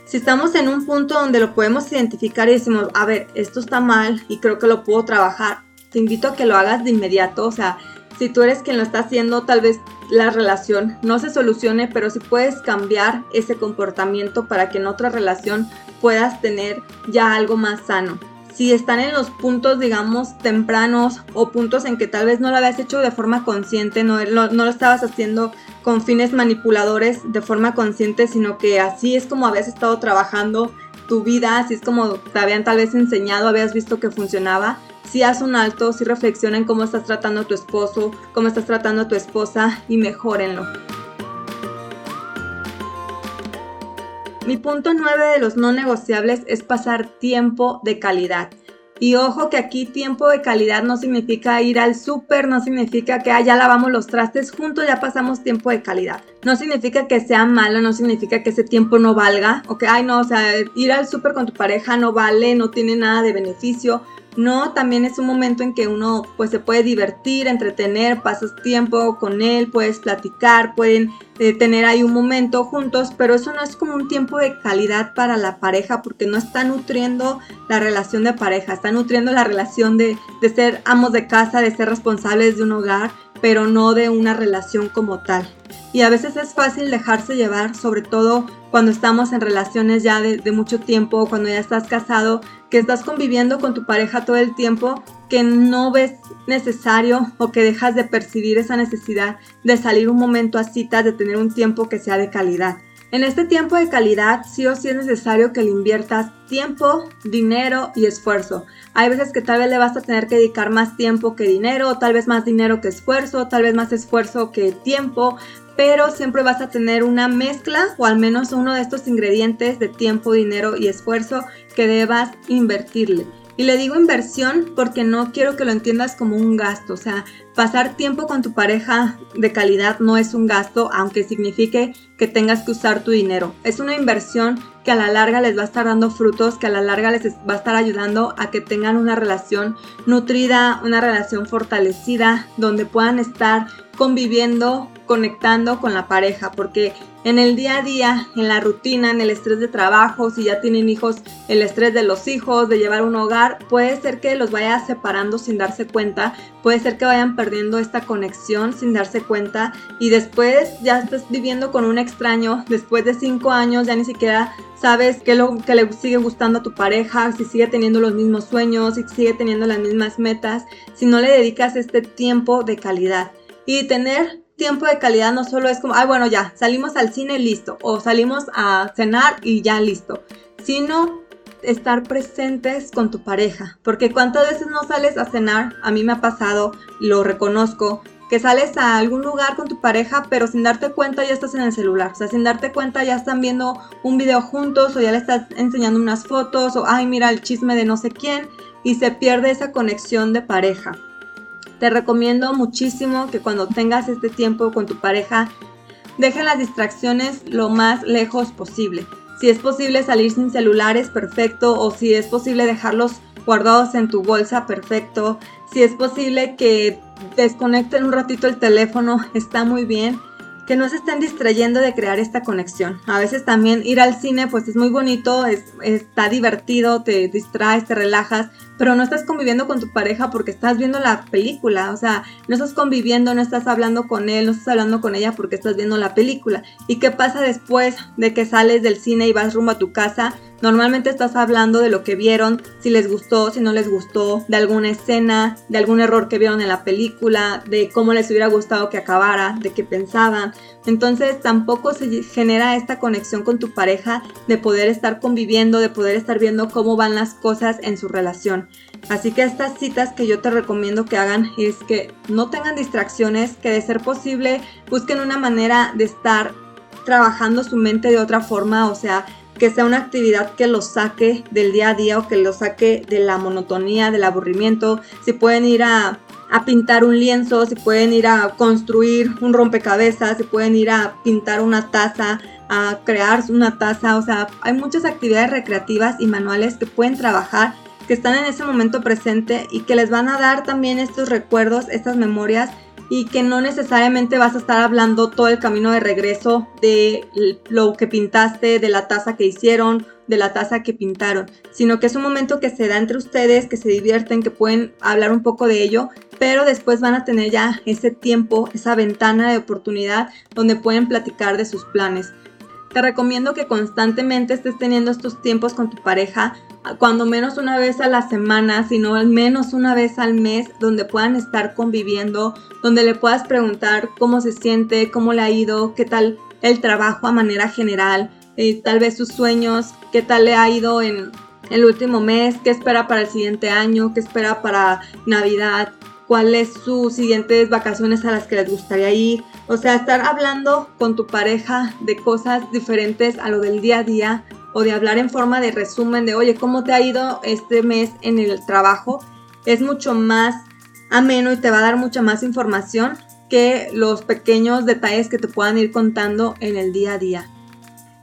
S1: Si estamos en un punto donde lo podemos identificar y decimos, a ver, esto está mal y creo que lo puedo trabajar, te invito a que lo hagas de inmediato, o sea, si tú eres quien lo está haciendo, tal vez la relación no se solucione, pero si puedes cambiar ese comportamiento para que en otra relación puedas tener ya algo más sano. Si están en los puntos, digamos, tempranos o puntos en que tal vez no lo habías hecho de forma consciente, no, no, lo estabas haciendo con fines manipuladores de forma consciente, sino que así es como habías estado trabajando tu vida, así es como te habían tal vez enseñado, habías visto que funcionaba, si haz un alto, si reflexiona en cómo estás tratando a tu esposo, cómo estás tratando a tu esposa y mejórenlo. Mi punto 9 de los no negociables es pasar tiempo de calidad. Y ojo que aquí tiempo de calidad no significa ir al súper, no significa que ah, ya lavamos los trastes juntos, ya pasamos tiempo de calidad. No significa que sea malo, no significa que ese tiempo no valga, o que, ay no, o sea, ir al súper con tu pareja no vale, no tiene nada de beneficio. No, también es un momento en que uno pues se puede divertir, entretener, pasas tiempo con él, puedes platicar, pueden eh, tener ahí un momento juntos, pero eso no es como un tiempo de calidad para la pareja porque no está nutriendo la relación de pareja, está nutriendo la relación de, de ser amos de casa, de ser responsables de un hogar, pero no de una relación como tal. Y a veces es fácil dejarse llevar, sobre todo cuando estamos en relaciones ya de, mucho tiempo, cuando ya estás casado, que estás conviviendo con tu pareja todo el tiempo, que no ves necesario o que dejas de percibir esa necesidad de salir un momento a citas, de tener un tiempo que sea de calidad. En este tiempo de calidad, sí o sí es necesario que le inviertas tiempo, dinero y esfuerzo. Hay veces que tal vez le vas a tener que dedicar más tiempo que dinero, tal vez más dinero que esfuerzo, tal vez más esfuerzo que tiempo, pero siempre vas a tener una mezcla o al menos uno de estos ingredientes de tiempo, dinero y esfuerzo que debas invertirle. Y le digo inversión porque no quiero que lo entiendas como un gasto. O sea, pasar tiempo con tu pareja de calidad no es un gasto, aunque signifique que tengas que usar tu dinero. Es una inversión que a la larga les va a estar dando frutos, que a la larga les va a estar ayudando a que tengan una relación nutrida, una relación fortalecida, donde puedan estar conviviendo conectando con la pareja, porque en el día a día, en la rutina, en el estrés de trabajo, si ya tienen hijos, el estrés de los hijos, de llevar un hogar, puede ser que los vaya separando sin darse cuenta, puede ser que vayan perdiendo esta conexión sin darse cuenta y después ya estás viviendo con un extraño, después de cinco años ya ni siquiera sabes qué lo que le sigue gustando a tu pareja, si sigue teniendo los mismos sueños, si sigue teniendo las mismas metas, si no le dedicas este tiempo de calidad. Y tener tiempo de calidad no solo es como, ay, bueno, ya, salimos al cine, listo, o salimos a cenar y ya, listo, sino estar presentes con tu pareja, porque cuántas veces no sales a cenar, a mí me ha pasado, lo reconozco, que sales a algún lugar con tu pareja, pero sin darte cuenta ya estás en el celular, o sea, sin darte cuenta ya están viendo un video juntos o ya le estás enseñando unas fotos o, ay, mira el chisme de no sé quién, y se pierde esa conexión de pareja. Te recomiendo muchísimo que cuando tengas este tiempo con tu pareja, dejen las distracciones lo más lejos posible. Si es posible salir sin celulares, perfecto. O si es posible dejarlos guardados en tu bolsa, perfecto. Si es posible que desconecten un ratito el teléfono, está muy bien que no se estén distrayendo de crear esta conexión. A veces también ir al cine pues es muy bonito, es, está divertido, te distraes, te relajas, pero no estás conviviendo con tu pareja porque estás viendo la película, o sea, no estás conviviendo, no estás hablando con él, no estás hablando con ella porque estás viendo la película. ¿Y qué pasa después de que sales del cine y vas rumbo a tu casa? Normalmente estás hablando de lo que vieron, si les gustó, si no les gustó, de alguna escena, de algún error que vieron en la película, de cómo les hubiera gustado que acabara, de qué pensaban. Entonces tampoco se genera esta conexión con tu pareja de poder estar conviviendo, de poder estar viendo cómo van las cosas en su relación. Así que estas citas que yo te recomiendo que hagan es que no tengan distracciones, que de ser posible busquen una manera de estar trabajando su mente de otra forma, o sea, que sea una actividad que los saque del día a día o que los saque de la monotonía, del aburrimiento. Si pueden ir a, pintar un lienzo, si pueden ir a construir un rompecabezas, si pueden ir a pintar una taza, a crear una taza. O sea, hay muchas actividades recreativas y manuales que pueden trabajar que están en ese momento presente y que les van a dar también estos recuerdos, estas memorias y que no necesariamente vas a estar hablando todo el camino de regreso de lo que pintaste, de la taza que hicieron, de la taza que pintaron, sino que es un momento que se da entre ustedes, que se divierten, que pueden hablar un poco de ello, pero después van a tener ya ese tiempo, esa ventana de oportunidad donde pueden platicar de sus planes. Te recomiendo que constantemente estés teniendo estos tiempos con tu pareja cuando menos una vez a la semana, sino al menos una vez al mes, donde puedan estar conviviendo, donde le puedas preguntar cómo se siente, cómo le ha ido, qué tal el trabajo a manera general, eh, tal vez sus sueños, qué tal le ha ido en el último mes, qué espera para el siguiente año, qué espera para Navidad, cuáles sus siguientes vacaciones a las que les gustaría ir. O sea, estar hablando con tu pareja de cosas diferentes a lo del día a día, o de hablar en forma de resumen de, oye, ¿cómo te ha ido este mes en el trabajo? Es mucho más ameno y te va a dar mucha más información que los pequeños detalles que te puedan ir contando en el día a día.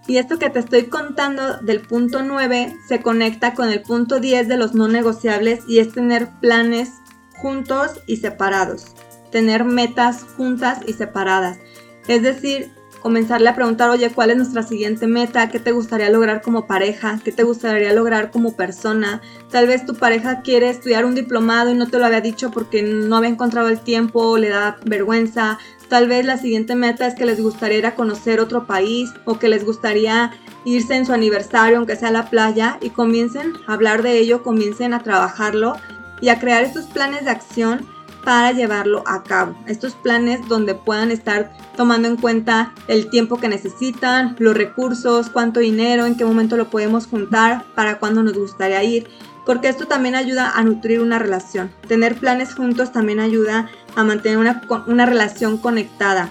S1: Y esto que te estoy contando del punto 9 se conecta con el punto 10 de los no negociables y es tener planes juntos y separados. Tener metas juntas y separadas. Es decir, comenzarle a preguntar, oye, ¿cuál es nuestra siguiente meta? ¿Qué te gustaría lograr como pareja? ¿Qué te gustaría lograr como persona? Tal vez tu pareja quiere estudiar un diplomado y no te lo había dicho porque no había encontrado el tiempo, le da vergüenza. Tal vez la siguiente meta es que les gustaría ir a conocer otro país o que les gustaría irse en su aniversario, aunque sea a la playa, y comiencen a hablar de ello, comiencen a trabajarlo y a crear estos planes de acción para llevarlo a cabo. Estos planes donde puedan estar tomando en cuenta el tiempo que necesitan, los recursos, cuánto dinero, en qué momento lo podemos juntar, para cuándo nos gustaría ir, porque esto también ayuda a nutrir una relación. Tener planes juntos también ayuda a mantener una, una relación conectada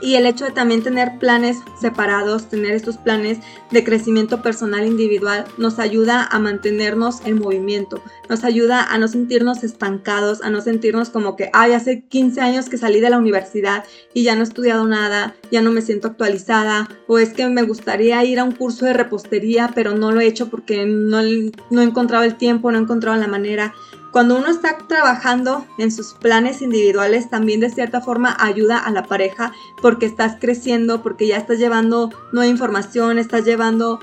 S1: y el hecho de también tener planes separados, tener estos planes de crecimiento personal individual, nos ayuda a mantenernos en movimiento, nos ayuda a no sentirnos estancados, a no sentirnos como que, ay, hace 15 años que salí de la universidad y ya no he estudiado nada, ya no me siento actualizada, o es que me gustaría ir a un curso de repostería, pero no lo he hecho porque no, no he encontrado el tiempo, no he encontrado la manera. Cuando uno está trabajando en sus planes individuales, también de cierta forma ayuda a la pareja porque estás creciendo, porque ya estás llevando nueva información, estás llevando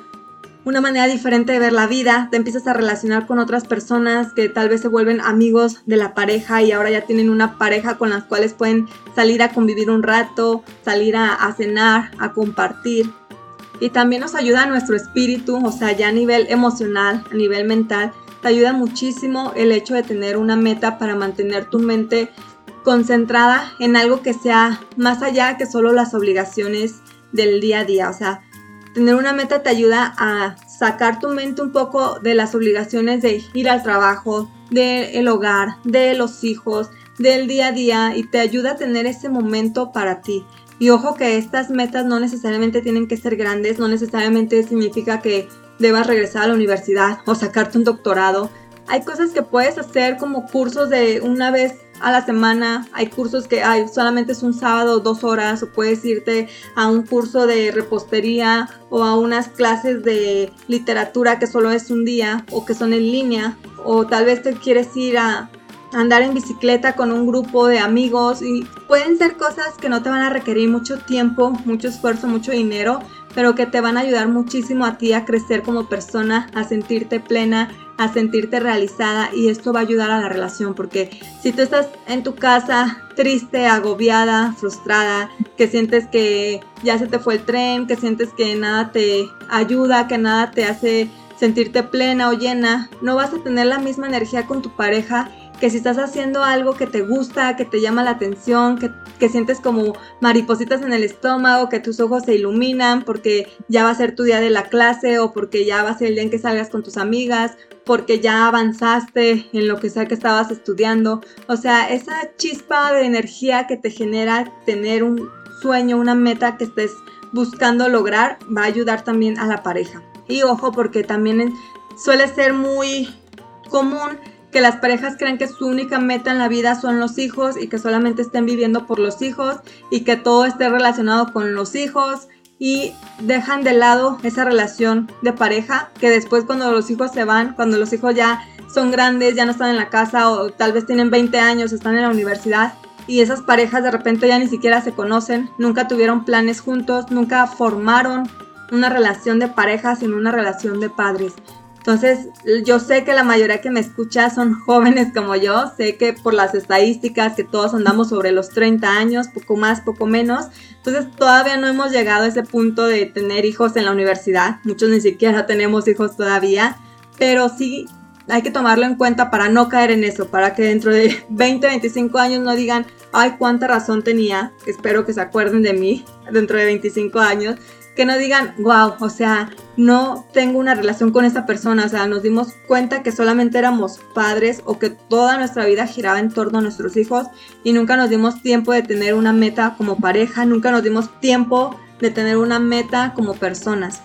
S1: una manera diferente de ver la vida, te empiezas a relacionar con otras personas que tal vez se vuelven amigos de la pareja y ahora ya tienen una pareja con las cuales pueden salir a convivir un rato, salir a, a cenar, a compartir. Y también nos ayuda a nuestro espíritu, o sea, ya a nivel emocional, a nivel mental, te ayuda muchísimo el hecho de tener una meta para mantener tu mente concentrada en algo que sea más allá que solo las obligaciones del día a día. O sea, tener una meta te ayuda a sacar tu mente un poco de las obligaciones de ir al trabajo, del hogar, de los hijos, del día a día y te ayuda a tener ese momento para ti. Y ojo que estas metas no necesariamente tienen que ser grandes, no necesariamente significa que debas regresar a la universidad o sacarte un doctorado. Hay cosas que puedes hacer como cursos de una vez a la semana. Hay cursos que hay solamente es un sábado, dos horas, o puedes irte a un curso de repostería o a unas clases de literatura que solo es un día o que son en línea. O tal vez te quieres ir a andar en bicicleta con un grupo de amigos y pueden ser cosas que no te van a requerir mucho tiempo, mucho esfuerzo, mucho dinero, pero que te van a ayudar muchísimo a ti a crecer como persona, a sentirte plena, a sentirte realizada y esto va a ayudar a la relación porque si tú estás en tu casa triste, agobiada, frustrada, que sientes que ya se te fue el tren, que sientes que nada te ayuda, que nada te hace sentirte plena o llena, no vas a tener la misma energía con tu pareja que si estás haciendo algo que te gusta, que te llama la atención, que, sientes como maripositas en el estómago, que tus ojos se iluminan porque ya va a ser tu día de la clase o porque ya va a ser el día en que salgas con tus amigas, porque ya avanzaste en lo que sea que estabas estudiando. O sea, esa chispa de energía que te genera tener un sueño, una meta que estés buscando lograr, va a ayudar también a la pareja. Y ojo, porque también suele ser muy común que las parejas crean que su única meta en la vida son los hijos y que solamente estén viviendo por los hijos y que todo esté relacionado con los hijos y dejan de lado esa relación de pareja que después cuando los hijos se van, cuando los hijos ya son grandes, ya no están en la casa o tal vez tienen 20 años, están en la universidad y esas parejas de repente ya ni siquiera se conocen, nunca tuvieron planes juntos, nunca formaron una relación de pareja, sino una relación de padres. Entonces, yo sé que la mayoría que me escucha son jóvenes como yo, sé que por las estadísticas que todos andamos sobre los 30 años, poco más, poco menos, entonces todavía no hemos llegado a ese punto de tener hijos en la universidad, muchos ni siquiera tenemos hijos todavía, pero sí hay que tomarlo en cuenta para no caer en eso, para que dentro de 20, 25 años no digan, ay, cuánta razón tenía, espero que se acuerden de mí dentro de 25 años, que no digan, wow, o sea, no tengo una relación con esa persona, o sea, nos dimos cuenta que solamente éramos padres o que toda nuestra vida giraba en torno a nuestros hijos y nunca nos dimos tiempo de tener una meta como pareja, nunca nos dimos tiempo de tener una meta como personas.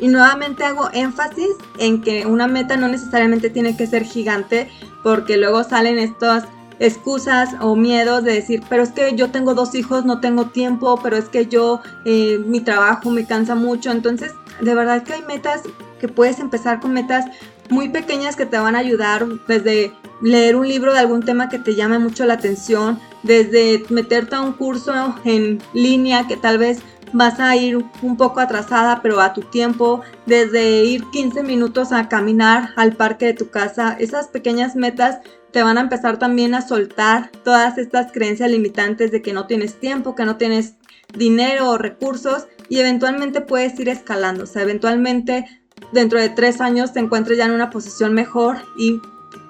S1: Y nuevamente hago énfasis en que una meta no necesariamente tiene que ser gigante porque luego salen estas excusas o miedos de decir, pero es que yo tengo dos hijos, no tengo tiempo, pero es que yo, eh, mi trabajo me cansa mucho. Entonces, de verdad que hay metas que puedes empezar con metas muy pequeñas que te van a ayudar desde leer un libro de algún tema que te llame mucho la atención, desde meterte a un curso en línea que tal vez vas a ir un poco atrasada, pero a tu tiempo, desde ir 15 minutos a caminar al parque de tu casa, esas pequeñas metas te van a empezar también a soltar todas estas creencias limitantes de que no tienes tiempo, que no tienes dinero o recursos y eventualmente puedes ir escalando. O sea, eventualmente dentro de tres años te encuentres ya en una posición mejor y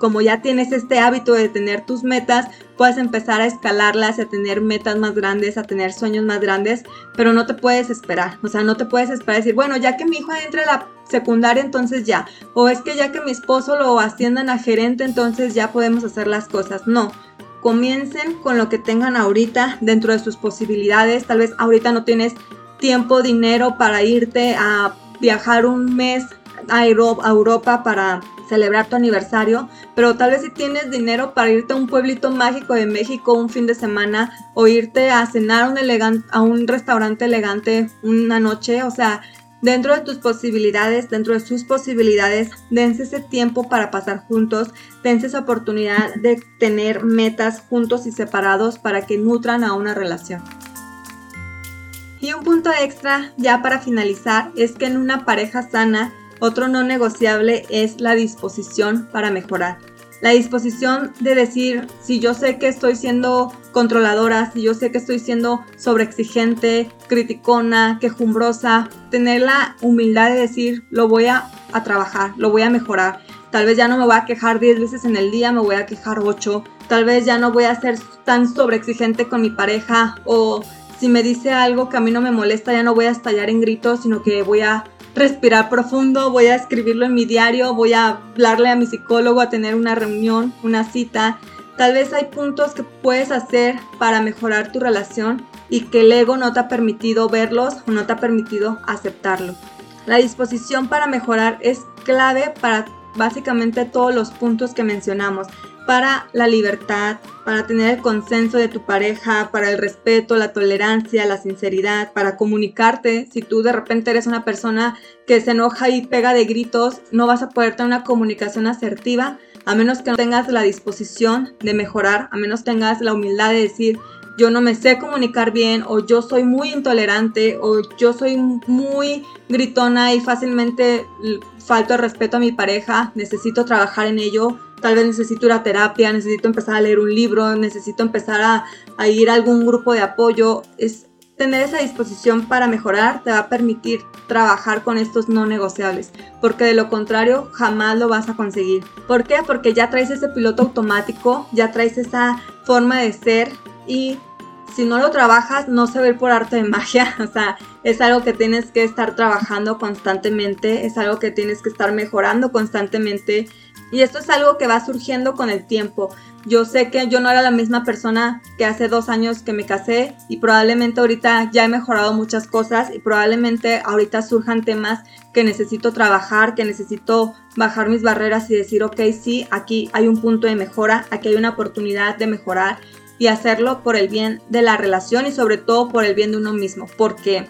S1: como ya tienes este hábito de tener tus metas, puedes empezar a escalarlas, a tener metas más grandes, a tener sueños más grandes, pero no te puedes esperar. O sea, no te puedes esperar decir, bueno, ya que mi hijo entre a la secundaria, entonces ya. O es que ya que mi esposo lo asciendan a gerente, entonces ya podemos hacer las cosas. No. Comiencen con lo que tengan ahorita dentro de sus posibilidades. Tal vez ahorita no tienes tiempo, dinero para irte a viajar un mes a Europa para celebrar tu aniversario, pero tal vez si tienes dinero para irte a un pueblito mágico de México un fin de semana o irte a cenar un a un restaurante elegante una noche, o sea, dentro de tus posibilidades, dentro de sus posibilidades, dense ese tiempo para pasar juntos, dense esa oportunidad de tener metas juntos y separados para que nutran a una relación. Y un punto extra ya para finalizar es que en una pareja sana Otro no negociable es la disposición para mejorar. La disposición de decir, si yo sé que estoy siendo controladora, si yo sé que estoy siendo sobreexigente, criticona, quejumbrosa, tener la humildad de decir, lo voy a, trabajar, lo voy a mejorar. Tal vez ya no me voy a quejar 10 veces en el día, me voy a quejar 8. Tal vez ya no voy a ser tan sobreexigente con mi pareja o si me dice algo que a mí no me molesta, ya no voy a estallar en gritos, sino que voy a respirar profundo, voy a escribirlo en mi diario, voy a hablarle a mi psicólogo, a tener una reunión, una cita. Tal vez hay puntos que puedes hacer para mejorar tu relación y que el ego no te ha permitido verlos o no te ha permitido aceptarlo. La disposición para mejorar es clave para básicamente todos los puntos que mencionamos para la libertad, para tener el consenso de tu pareja, para el respeto, la tolerancia, la sinceridad, para comunicarte. Si tú de repente eres una persona que se enoja y pega de gritos, no vas a poder tener una comunicación asertiva a menos que no tengas la disposición de mejorar, a menos tengas la humildad de decir, yo no me sé comunicar bien o yo soy muy intolerante o yo soy muy gritona y fácilmente falto el respeto a mi pareja, necesito trabajar en ello, tal vez necesito ir a terapia, necesito empezar a leer un libro, necesito empezar a, a ir a algún grupo de apoyo. Es tener esa disposición para mejorar te va a permitir trabajar con estos no negociables, porque de lo contrario jamás lo vas a conseguir. ¿Por qué? Porque ya traes ese piloto automático, ya traes esa forma de ser y si no lo trabajas, no se ve por arte de magia. O sea, es algo que tienes que estar trabajando constantemente, es algo que tienes que estar mejorando constantemente. Y esto es algo que va surgiendo con el tiempo. Yo sé que yo no era la misma persona que hace dos años que me casé y probablemente ahorita ya he mejorado muchas cosas y probablemente ahorita surjan temas que necesito trabajar, que necesito bajar mis barreras y decir, ok, sí, aquí hay un punto de mejora, aquí hay una oportunidad de mejorar y hacerlo por el bien de la relación y sobre todo por el bien de uno mismo. Porque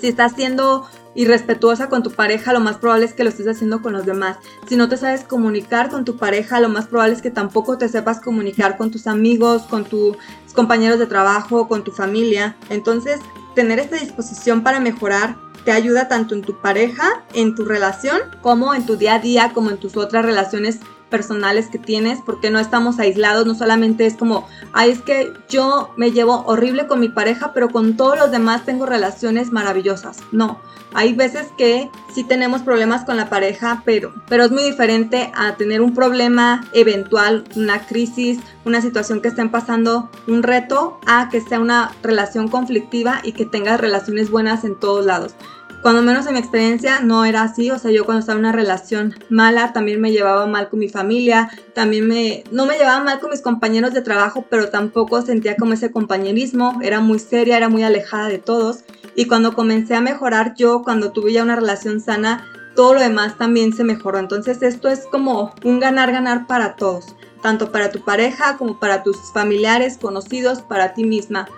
S1: si estás siendo irrespetuosa con tu pareja, lo más probable es que lo estés haciendo con los demás. Si no te sabes comunicar con tu pareja, lo más probable es que tampoco te sepas comunicar con tus amigos, con tus compañeros de trabajo, con tu familia. Entonces, tener esta disposición para mejorar te ayuda tanto en tu pareja, en tu relación, como en tu día a día, como en tus otras relaciones personales que tienes, porque no estamos aislados, no solamente es como, ay, es que yo me llevo horrible con mi pareja, pero con todos los demás tengo relaciones maravillosas. No, hay veces que sí tenemos problemas con la pareja, pero, pero es muy diferente a tener un problema eventual, una crisis, una situación que estén pasando, un reto, a que sea una relación conflictiva y que tengas relaciones buenas en todos lados. Cuando menos en mi experiencia no era así, o sea, yo cuando estaba en una relación mala también me llevaba mal con mi familia, también me, no me llevaba mal con mis compañeros de trabajo, pero tampoco sentía como ese compañerismo, era muy seria, era muy alejada de todos. Y cuando comencé a mejorar yo, cuando tuve ya una relación sana, todo lo demás también se mejoró. Entonces esto es como un ganar-ganar para todos, tanto para tu pareja como para tus familiares, conocidos, para ti misma.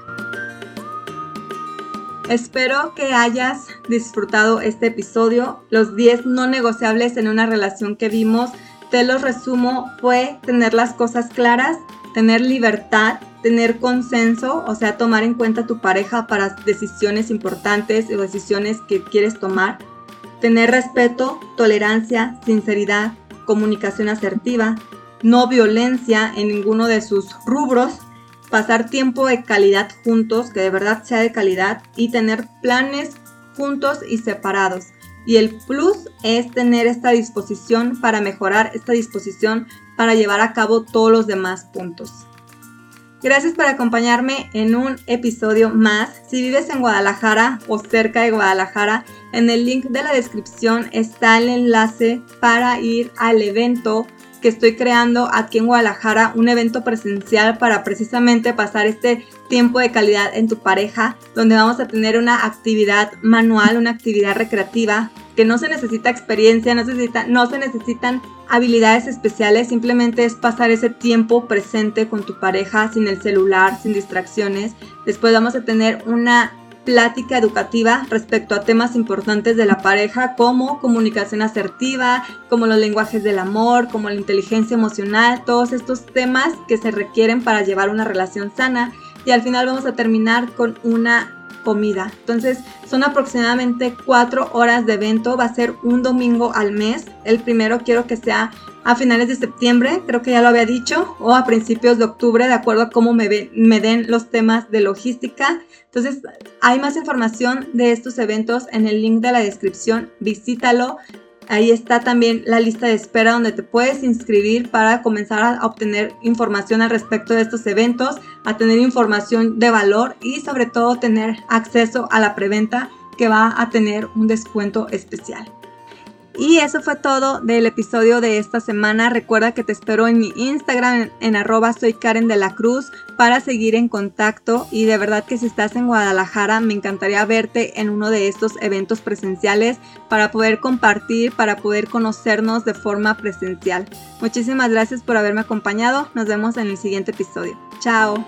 S1: Espero que hayas disfrutado este episodio. Los 10 no negociables en una relación que vimos, te los resumo, fue tener las cosas claras, tener libertad, tener consenso, o sea, tomar en cuenta tu pareja para decisiones importantes o decisiones que quieres tomar, tener respeto, tolerancia, sinceridad, comunicación asertiva, no violencia en ninguno de sus rubros, pasar tiempo de calidad juntos, que de verdad sea de calidad, y tener planes juntos y separados. Y el plus es tener esta disposición para mejorar, esta disposición para llevar a cabo todos los demás puntos. Gracias por acompañarme en un episodio más. Si vives en Guadalajara o cerca de Guadalajara, en el link de la descripción está el enlace para ir al evento que estoy creando aquí en Guadalajara un evento presencial para precisamente pasar este tiempo de calidad en tu pareja, donde vamos a tener una actividad manual, una actividad recreativa, que no se necesita experiencia, no se, necesita, no se necesitan habilidades especiales, simplemente es pasar ese tiempo presente con tu pareja sin el celular, sin distracciones. Después vamos a tener una plática educativa respecto a temas importantes de la pareja como comunicación asertiva, como los lenguajes del amor, como la inteligencia emocional, todos estos temas que se requieren para llevar una relación sana. Y al final vamos a terminar con una comida. Entonces son aproximadamente cuatro horas de evento. Va a ser un domingo al mes. El primero quiero que sea a finales de septiembre, creo que ya lo había dicho, o a principios de octubre, de acuerdo a cómo me, me den los temas de logística. Entonces, hay más información de estos eventos en el link de la descripción. Visítalo. Ahí está también la lista de espera donde te puedes inscribir para comenzar a obtener información al respecto de estos eventos, a tener información de valor y sobre todo tener acceso a la preventa que va a tener un descuento especial. Y eso fue todo del episodio de esta semana. Recuerda que te espero en mi Instagram en, arroba soy Karen de la Cruz para seguir en contacto y de verdad que si estás en Guadalajara me encantaría verte en uno de estos eventos presenciales para poder compartir, para poder conocernos de forma presencial. Muchísimas gracias por haberme acompañado. Nos vemos en el siguiente episodio. Chao.